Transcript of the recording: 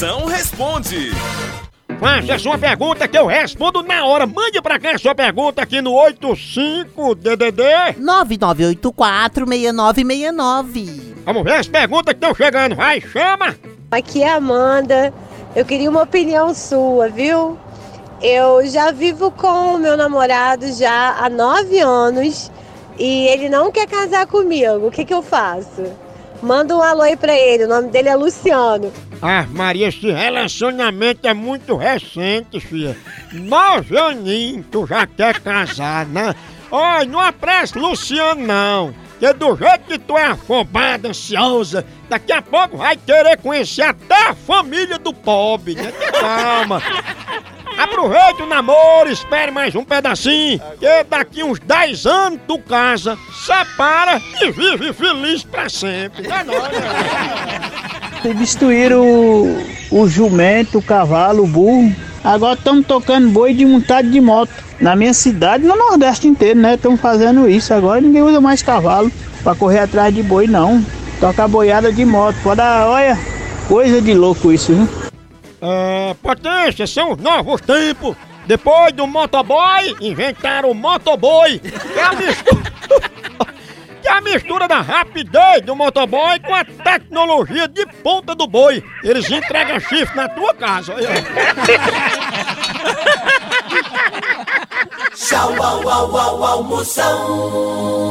Moção responde. Faça a sua pergunta que eu respondo na hora. Mande pra cá a sua pergunta aqui no 85DDD. 99846969. Vamos ver as perguntas que estão chegando. Vai, chama! Aqui é a Amanda. Eu queria uma opinião sua, viu? Eu já vivo com o meu namorado já há nove anos e ele não quer casar comigo. O que, que eu faço? Manda um alô aí pra ele. O nome dele é Luciano. Ah, Maria, esse relacionamento é muito recente, filha. Nove aninhos, tu já quer casar, né? Olha, não apresse Luciano, não. Porque do jeito que tu é afobada, ansiosa, daqui a pouco vai querer conhecer até a família do pobre, né? Calma. Aproveita o namoro, espere mais um pedacinho, que daqui uns 10 anos tu casa, separa e vive feliz pra sempre. É nóis, né? Substituíram o, o jumento, o cavalo, o burro. Agora estamos tocando boi de montado de moto. Na minha cidade, no Nordeste inteiro, né? Estamos fazendo isso. Agora ninguém usa mais cavalo para correr atrás de boi, não. Toca boiada de moto. Pode, olha, coisa de louco isso, viu? É, potência, são os novos tempos. Depois do motoboy, inventaram o motoboi. Que é a mistura, mistura da rapidez do motoboy com a tecnologia de ponta do boi. Eles entregam chifre na tua casa. Tchau, au, au, au, au, Moção.